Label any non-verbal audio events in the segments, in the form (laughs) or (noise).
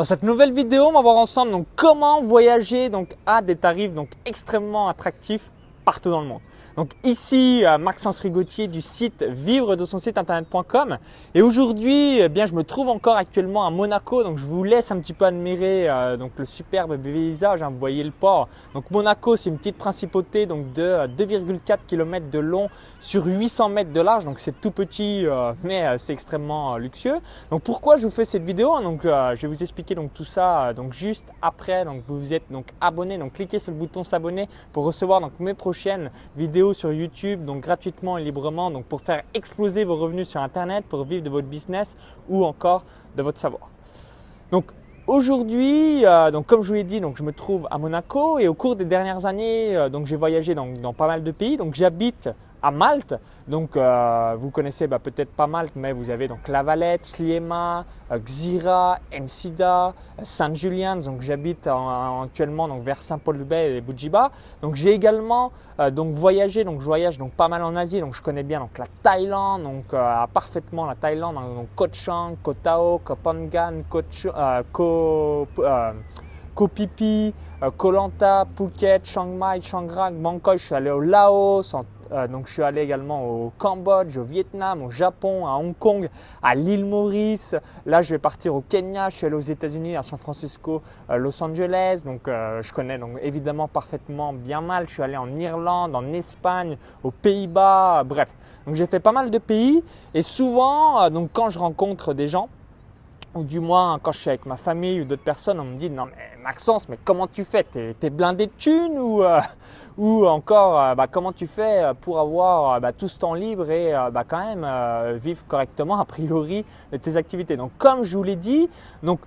Dans cette nouvelle vidéo, on va voir ensemble comment voyager donc, à des tarifs extrêmement attractifs partout dans le monde. Donc ici, euh, Maxence Rigotier du site vivre de son site internet.com. Et aujourd'hui, eh bien, je me trouve encore actuellement à Monaco. Donc je vous laisse un petit peu admirer euh, donc, le superbe paysage. Hein, vous voyez le port. Donc Monaco, c'est une petite principauté donc, de 2,4 euh, km de long sur 800 mètres de large. Donc c'est tout petit, (laughs) mais c'est extrêmement luxueux. Donc pourquoi je vous fais cette vidéo hein, Donc je vais vous expliquer donc, tout ça donc, juste après. Donc vous êtes donc abonné. Donc cliquez sur le bouton s'abonner pour recevoir donc, mes prochaines vidéos sur YouTube, donc gratuitement et librement, donc pour faire exploser vos revenus sur Internet, pour vivre de votre business ou encore de votre savoir. Donc Aujourd'hui, euh, donc comme je vous l'ai dit, donc je me trouve à Monaco et au cours des dernières années, euh, donc j'ai voyagé dans, dans, pas mal de pays. Donc j'habite à Malte. Donc, euh, vous connaissez bah, peut-être pas Malte, mais vous avez donc La Valette, Sliema, euh, Xira, Msida, euh, Saint-Julien. Donc, j'habite actuellement donc, vers Saint-Paul-de-Bay et Bujiba. Donc, j'ai également donc, voyagé, donc je voyage donc, pas mal en Asie. Donc, je connais bien donc, la Thaïlande, donc parfaitement la Thaïlande. Donc, Koh Chang, Koh Tao, Koh Phangan, Koh, Koh Pipi, Koh Lanta, Phuket, Chiang Mai, Chiang Rai, Bangkok. Je suis allé au Laos, en euh, donc je suis allé également au Cambodge, au Vietnam, au Japon, à Hong Kong, à l'île Maurice. Là, je vais partir au Kenya. Je suis allé aux États-Unis, à San Francisco, euh, Los Angeles. Donc euh, je connais donc évidemment parfaitement bien mal. Je suis allé en Irlande, en Espagne, aux Pays-Bas. bref, donc j'ai fait pas mal de pays. Et souvent, donc quand je rencontre des gens ou du moins quand je suis avec ma famille ou d'autres personnes, on me dit non mais Maxence, mais comment tu fais? T'es es blindé de thunes ou, euh, (laughs) ou encore euh, bah, comment tu fais pour avoir euh, bah, tout ce temps libre et bah, quand même vivre correctement a priori de tes activités? Donc comme je vous l'ai dit, donc,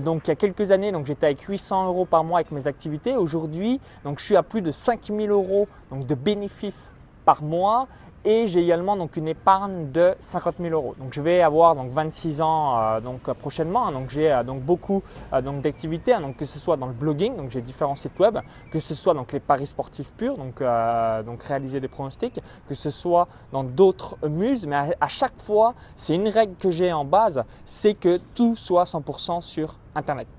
donc il y a quelques années, donc j'étais avec 800 euros par mois avec mes activités. Aujourd'hui, je suis à plus de 5000 euros donc, de bénéfices par mois et j'ai également donc une épargne de 50 000 euros. Donc je vais avoir donc 26 ans euh, donc prochainement. Hein. donc j'ai euh, donc beaucoup euh, donc d'activités, hein. que ce soit dans le blogging, donc j'ai différents sites web, que ce soit donc les paris sportifs purs, donc donc réaliser des pronostics, que ce soit dans d'autres muses, mais à, à chaque fois c'est une règle que j'ai en base, c'est que tout soit 100% sur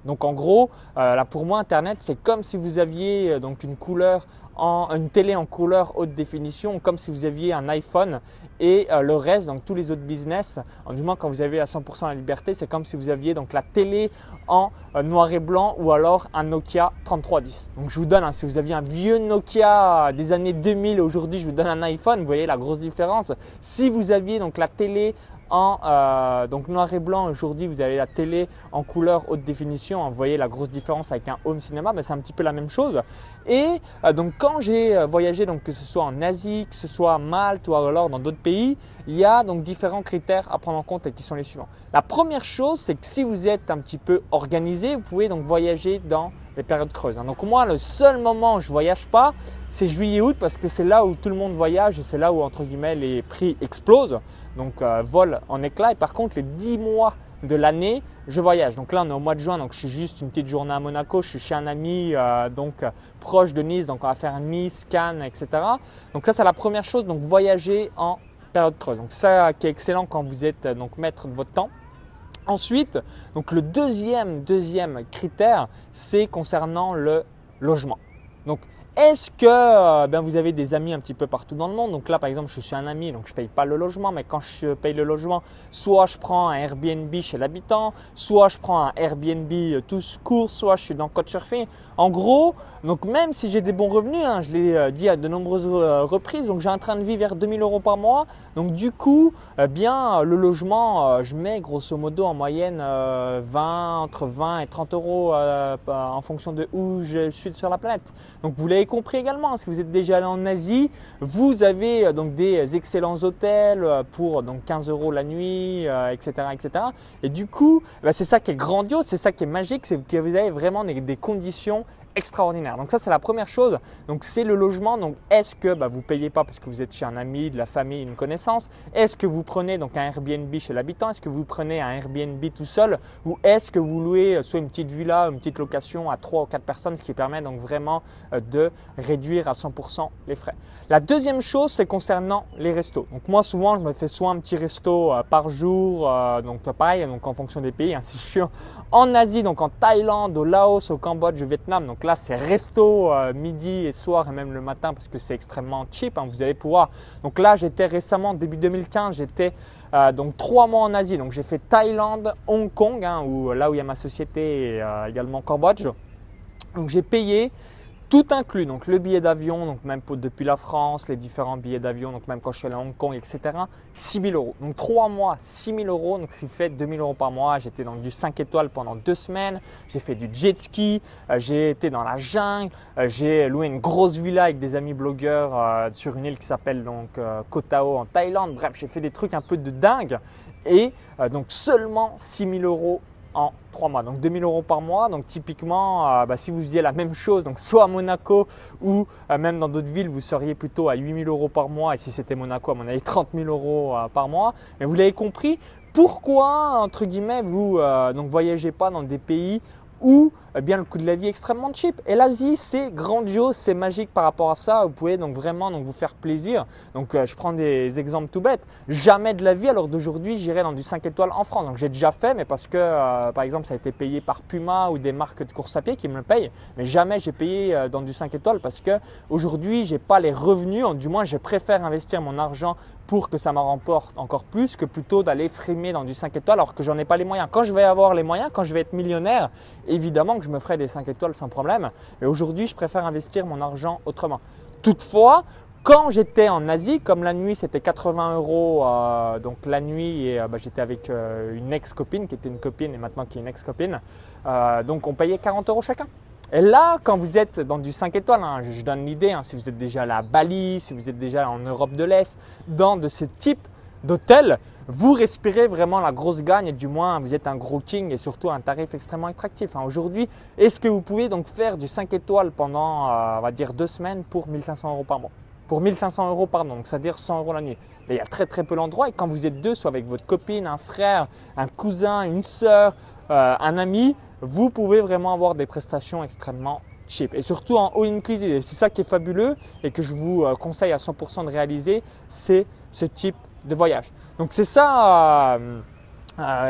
Donc en gros, là pour moi Internet c'est comme si vous aviez donc une couleur une télé en couleur haute définition, comme si vous aviez un iPhone et euh, le reste, donc tous les autres business, du moins quand vous avez à 100% la liberté, c'est comme si vous aviez donc la télé en euh, noir et blanc ou alors un Nokia 3310. Donc je vous donne, hein, si vous aviez un vieux Nokia des années 2000, aujourd'hui je vous donne un iPhone, vous voyez la grosse différence. Si vous aviez donc la télé euh, donc noir et blanc. Aujourd'hui, vous avez la télé en couleur haute définition. Vous voyez la grosse différence avec un home cinéma, mais c'est un petit peu la même chose. Et euh, donc quand j'ai euh, voyagé, donc que ce soit en Asie, que ce soit à Malte ou alors dans d'autres pays, il y a donc différents critères à prendre en compte et qui sont les suivants. La première chose, c'est que si vous êtes un petit peu organisé, vous pouvez donc voyager dans les périodes creuses. Hein. Donc moi, le seul moment où je voyage pas, c'est juillet-août parce que c'est là où tout le monde voyage et c'est là où entre guillemets les prix explosent, donc euh, volent en éclats. Et par contre, les 10 mois de l'année, je voyage. Donc là, on est au mois de juin, donc je suis juste une petite journée à Monaco. Je suis chez un ami euh, donc proche de Nice, donc on va faire Nice, Cannes, etc. Donc ça, c'est la première chose. Donc voyager en période creuse. Donc ça qui est excellent quand vous êtes donc maître de votre temps. Ensuite, le deuxième, critère, c'est concernant le logement. Est-ce que euh, ben, vous avez des amis un petit peu partout dans le monde? Donc là, par exemple, je suis un ami, donc je ne paye pas le logement, mais quand je paye le logement, soit je prends un Airbnb chez l'habitant, soit je prends un Airbnb euh, tout court, soit je suis dans Couchsurfing. En gros, donc même si j'ai des bons revenus, hein, je l'ai euh, dit à de nombreuses reprises, donc j'ai un train de vie vers 2000 euros par mois. Donc du coup, bien le logement, je mets grosso modo en moyenne 20, entre 20 et 30 euros en fonction de où je suis sur la planète. Donc vous compris également, si vous êtes déjà allé en Asie, vous avez euh, donc des excellents hôtels euh, pour donc 15 euros la nuit, etc., euh, etc. Et du coup, bah, c'est ça qui est grandiose, c'est ça qui est magique, c'est que vous avez vraiment des, conditions extraordinaire. Donc ça, c'est la première chose. Donc c'est le logement. Donc est-ce que bah, vous ne payez pas parce que vous êtes chez un ami, de la famille, une connaissance? Est-ce que vous prenez donc un Airbnb chez l'habitant? Est-ce que vous prenez un Airbnb tout seul? Ou est-ce que vous louez euh, soit une petite villa, une petite location à 3 ou 4 personnes, ce qui permet donc vraiment euh, de réduire à 100% les frais? La deuxième chose, c'est concernant les restos. Donc moi, souvent, je me fais soit un petit resto euh, par jour, donc pareil, donc en fonction des pays. Hein, (laughs) si je suis en Asie, donc en Thaïlande, au Laos, au Cambodge, au Vietnam, donc là, c'est resto midi et soir et même le matin parce que c'est extrêmement cheap. Hein, vous allez pouvoir. Donc là, j'étais récemment, début 2015, j'étais donc trois mois en Asie. Donc j'ai fait Thaïlande, Hong Kong, hein, où, là où il y a ma société et également Cambodge. Donc j'ai payé tout inclus, donc le billet d'avion, donc même depuis la France, les différents billets d'avion, donc même quand je suis allé à Hong Kong, etc. 6 000 euros. Donc 3 mois, 6 000 euros, donc ce qui fait 2 000 euros par mois. J'étais dans du 5 étoiles pendant deux semaines. J'ai fait du jet ski, euh, j'ai été dans la jungle, euh, j'ai loué une grosse villa avec des amis blogueurs euh, sur une île qui s'appelle donc Koh en Thaïlande. Bref, j'ai fait des trucs un peu de dingue. Et donc seulement 6 000 euros en 3 mois. Donc 2000 euros par mois. Donc typiquement, euh, bah, si vous faisiez la même chose, donc soit à Monaco ou euh, même dans d'autres villes, vous seriez plutôt à 8000 euros par mois. Et si c'était Monaco, à mon avis, 30 000 euros euh, par mois. Mais vous l'avez compris, pourquoi, entre guillemets, vous ne voyagez pas dans des pays où eh bien, le coût de la vie extrêmement cheap. Et l'Asie, c'est grandiose, c'est magique par rapport à ça. Vous pouvez donc vraiment donc, vous faire plaisir. Donc, euh, je prends des exemples tout bêtes. Jamais de la vie, alors d'aujourd'hui, j'irai dans du 5 étoiles en France. Donc, j'ai déjà fait, mais parce que, euh, par exemple, ça a été payé par Puma ou des marques de course à pied qui me le payent. Mais jamais j'ai payé euh, dans du 5 étoiles parce que aujourd'hui, j'ai pas les revenus. Du moins, je préfère investir mon argent pour que ça me remporte encore plus que plutôt d'aller frimer dans du 5 étoiles alors que j'en ai pas les moyens. Quand je vais avoir les moyens, quand je vais être millionnaire, évidemment que je me ferai des 5 étoiles sans problème. Mais aujourd'hui, je préfère investir mon argent autrement. Toutefois, quand j'étais en Asie, comme la nuit c'était 80 euros, euh, donc la nuit, et euh, bah, j'étais avec euh, une ex-copine qui était une copine et maintenant qui est une ex-copine, donc on payait 40 euros chacun. Et là, quand vous êtes dans du 5 étoiles, hein, je donne l'idée, hein, si vous êtes déjà à Bali, si vous êtes déjà en Europe de l'Est, dans de ce type d'hôtel, vous respirez vraiment la grosse gagne et du moins vous êtes un gros king et surtout un tarif extrêmement attractif. Hein. Aujourd'hui, est-ce que vous pouvez donc faire du 5 étoiles pendant, euh, on va dire, deux semaines pour 1500 euros par mois? Pour 1500 euros pardon, donc c'est-à-dire 100 euros la nuit. Mais il y a très très peu d'endroits et quand vous êtes deux, soit avec votre copine, un frère, un cousin, une soeur, euh, un ami, vous pouvez vraiment avoir des prestations extrêmement cheap. Et surtout en all inclusive. C'est ça qui est fabuleux et que je vous euh, conseille à 100% de réaliser, c'est ce type de voyage. Donc c'est ça euh,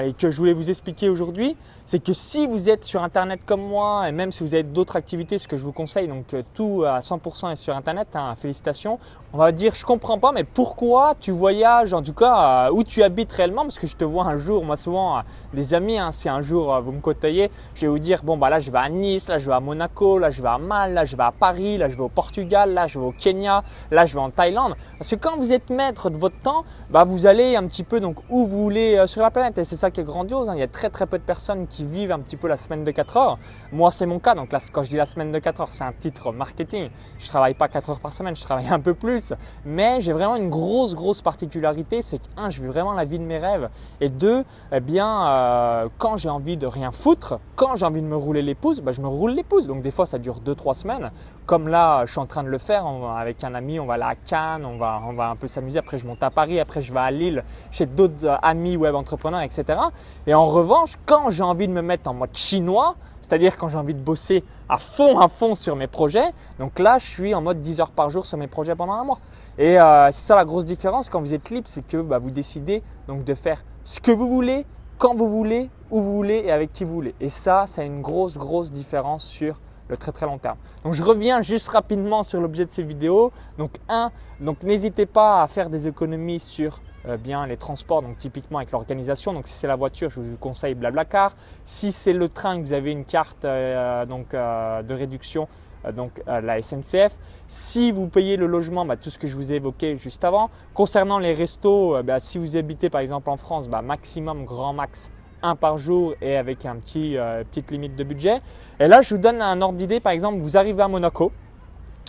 et que je voulais vous expliquer aujourd'hui c'est que si vous êtes sur Internet comme moi, et même si vous avez d'autres activités, ce que je vous conseille, donc euh, tout à 100% est sur Internet, hein, félicitations, on va dire je comprends pas, mais pourquoi tu voyages, en tout cas euh, où tu habites réellement, parce que je te vois un jour, moi souvent, euh, des amis, hein, si un jour vous me côtoyez, je vais vous dire, bon bah là je vais à Nice, là je vais à Monaco, là je vais à Mal, là je vais à Paris, là je vais au Portugal, là je vais au Kenya, là je vais en Thaïlande. Parce que quand vous êtes maître de votre temps, bah, vous allez un petit peu donc où vous voulez sur la planète, et c'est ça qui est grandiose, hein. il y a très très peu de personnes qui vivent un petit peu la semaine de 4 heures. Moi, c'est mon cas. Donc là, quand je dis la semaine de 4 heures, c'est un titre marketing. Je travaille pas 4 heures par semaine, je travaille un peu plus. Mais j'ai vraiment une grosse, grosse particularité. C'est que, un, je vis vraiment la vie de mes rêves. Et deux, eh bien, euh, quand j'ai envie de rien foutre, quand j'ai envie de me rouler les pouces, bah, je me roule les pouces. Donc des fois, ça dure 2-3 semaines. Comme là, je suis en train de le faire avec un ami. On va là à Cannes, on va, on va un peu s'amuser. Après, je monte à Paris. Après, je vais à Lille chez d'autres euh, amis web entrepreneurs, etc. Et en revanche, quand j'ai envie de me mettre en mode chinois, c'est-à-dire quand j'ai envie de bosser à fond, à fond sur mes projets. Donc là, je suis en mode 10 heures par jour sur mes projets pendant un mois. Et euh, c'est ça la grosse différence quand vous êtes libre, c'est que bah, vous décidez donc de faire ce que vous voulez, quand vous voulez, où vous voulez et avec qui vous voulez. Et ça, c'est une grosse, grosse différence sur le très très long terme. Donc je reviens juste rapidement sur l'objet de ces vidéos. Donc un, donc n'hésitez pas à faire des économies sur euh, bien les transports, donc typiquement avec l'organisation. Donc si c'est la voiture, je vous conseille Blablacar. Si c'est le train, vous avez une carte euh, donc, euh, de réduction, donc la SNCF. Si vous payez le logement, bah, tout ce que je vous ai évoqué juste avant. Concernant les restos, bah, si vous habitez par exemple en France, bah, maximum, grand max, un par jour et avec un petit, petite limite de budget. Et là, je vous donne un ordre d'idée. Par exemple, vous arrivez à Monaco.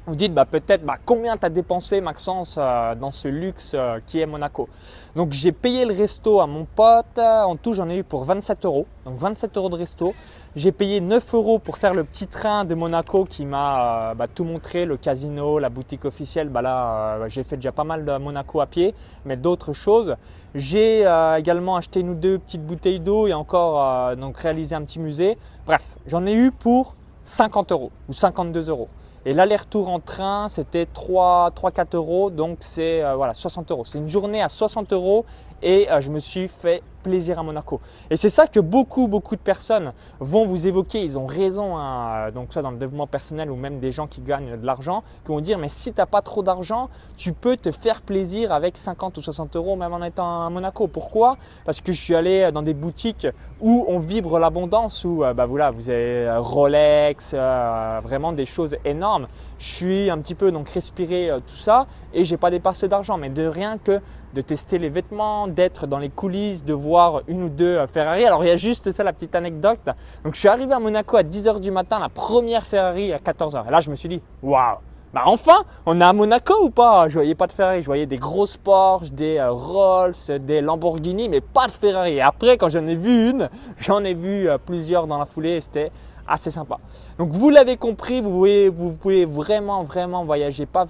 Vous dites bah, peut-être bah, combien tu as dépensé Maxence euh, dans ce luxe euh, qui est Monaco? Donc j'ai payé le resto à mon pote, en tout j'en ai eu pour 27 euros, donc 27 euros de resto. J'ai payé 9 euros pour faire le petit train de Monaco qui m'a euh, bah, tout montré, le casino, la boutique officielle. Bah là j'ai fait déjà pas mal de Monaco à pied, mais d'autres choses. J'ai également acheté une ou deux petites bouteilles d'eau et encore donc réalisé un petit musée. Bref, j'en ai eu pour 50 euros ou 52 euros. Et l'aller-retour en train, c'était 3-4 euros, donc c'est euh, voilà, 60 euros. C'est une journée à 60 euros et euh, je me suis fait plaisir à Monaco. Et c'est ça que beaucoup, beaucoup de personnes vont vous évoquer. Ils ont raison, hein, donc ça dans le développement personnel ou même des gens qui gagnent de l'argent, qui vont dire mais si tu n'as pas trop d'argent, tu peux te faire plaisir avec 50 ou 60 euros même en étant à Monaco. Pourquoi? Parce que je suis allé dans des boutiques où on vibre l'abondance, où euh, bah, voilà, vous avez euh, Rolex, euh, vraiment des choses énormes. Je suis un petit peu donc respiré tout ça et j'ai pas dépassé d'argent, mais de rien que de tester les vêtements, d'être dans les coulisses, de voir une ou deux euh, Ferrari. Alors il y a juste ça la petite anecdote. Donc je suis arrivé à Monaco à 10h du matin, la première Ferrari à 14h. Et là je me suis dit waouh bah enfin, on est à Monaco ou pas? Je voyais pas de Ferrari, je voyais des grosses Porsche, des euh, Rolls, des Lamborghini, mais pas de Ferrari. Et après, quand j'en ai vu une, j'en ai vu euh, plusieurs dans la foulée. C'était assez sympa. Donc vous l'avez compris, vous, voyez, vous pouvez vraiment, vraiment voyager pas,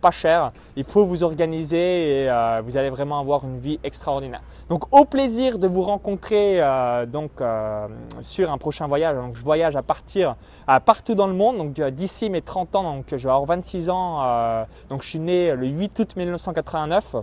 pas cher. Il faut vous organiser et euh, vous allez vraiment avoir une vie extraordinaire. Donc au plaisir de vous rencontrer euh, donc, euh, sur un prochain voyage. Donc je voyage à partir partout dans le monde. Donc d'ici mes 30 ans, donc je vais avoir 26 ans. donc je suis né le 8 août 1989.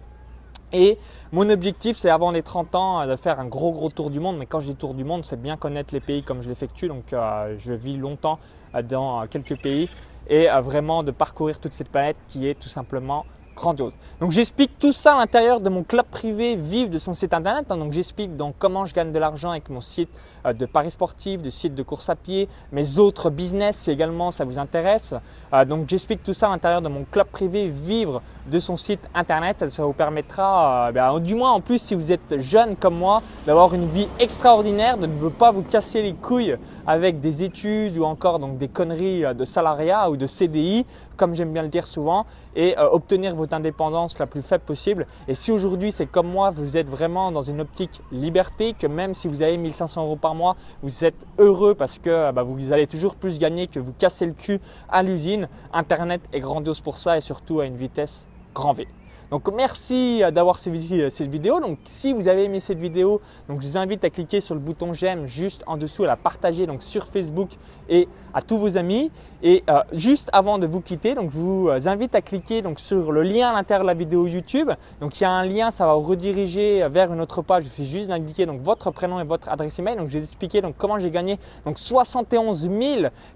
Et mon objectif, c'est avant les 30 ans de faire un gros gros tour du monde. Mais quand je dis tour du monde, c'est bien connaître les pays comme je l'effectue. Donc euh, je vis longtemps euh, dans quelques pays et euh, vraiment de parcourir toute cette planète qui est tout simplement grandiose. Donc j'explique tout ça à l'intérieur de mon club privé Vive de son site internet. Hein. Donc j'explique donc comment je gagne de l'argent avec mon site euh, de paris sportifs, de site de course à pied, mes autres business si également ça vous intéresse. Euh, donc j'explique tout ça à l'intérieur de mon club privé Vivre de son site internet. Ça vous permettra, euh, ben, du moins en plus si vous êtes jeune comme moi, d'avoir une vie extraordinaire, de ne pas vous casser les couilles avec des études ou encore donc des conneries de salariat ou de CDI, comme j'aime bien le dire souvent, et obtenir votre indépendance la plus faible possible. Et si aujourd'hui c'est comme moi, vous êtes vraiment dans une optique liberté, que même si vous avez 1500 euros par mois, vous êtes heureux parce que bah, vous allez toujours plus gagner que vous cassez le cul à l'usine. Internet est grandiose pour ça et surtout à une vitesse grand V. Donc merci euh, d'avoir suivi euh, cette vidéo. Donc si vous avez aimé cette vidéo, donc je vous invite à cliquer sur le bouton j'aime juste en dessous, à la partager donc sur Facebook et à tous vos amis. Et euh, juste avant de vous quitter, donc je vous invite à cliquer donc sur le lien à l'intérieur de la vidéo YouTube. Donc il y a un lien, ça va vous rediriger vers une autre page. Je fais juste d'indiquer donc votre prénom et votre adresse email. Donc je vais expliquer donc comment j'ai gagné donc 71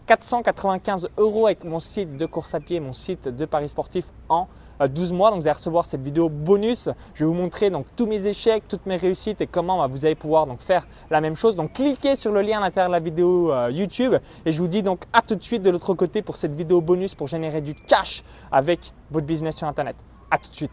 495 euros avec mon site de course à pied, mon site de paris sportif en 12 mois. Donc vous allez recevoir cette vidéo bonus. Je vais vous montrer donc tous mes échecs, toutes mes réussites et comment bah, vous allez pouvoir donc faire la même chose. Donc cliquez sur le lien à l'intérieur de la vidéo euh, YouTube et je vous dis donc à tout de suite de l'autre côté pour cette vidéo bonus pour générer du cash avec votre business sur Internet. À tout de suite.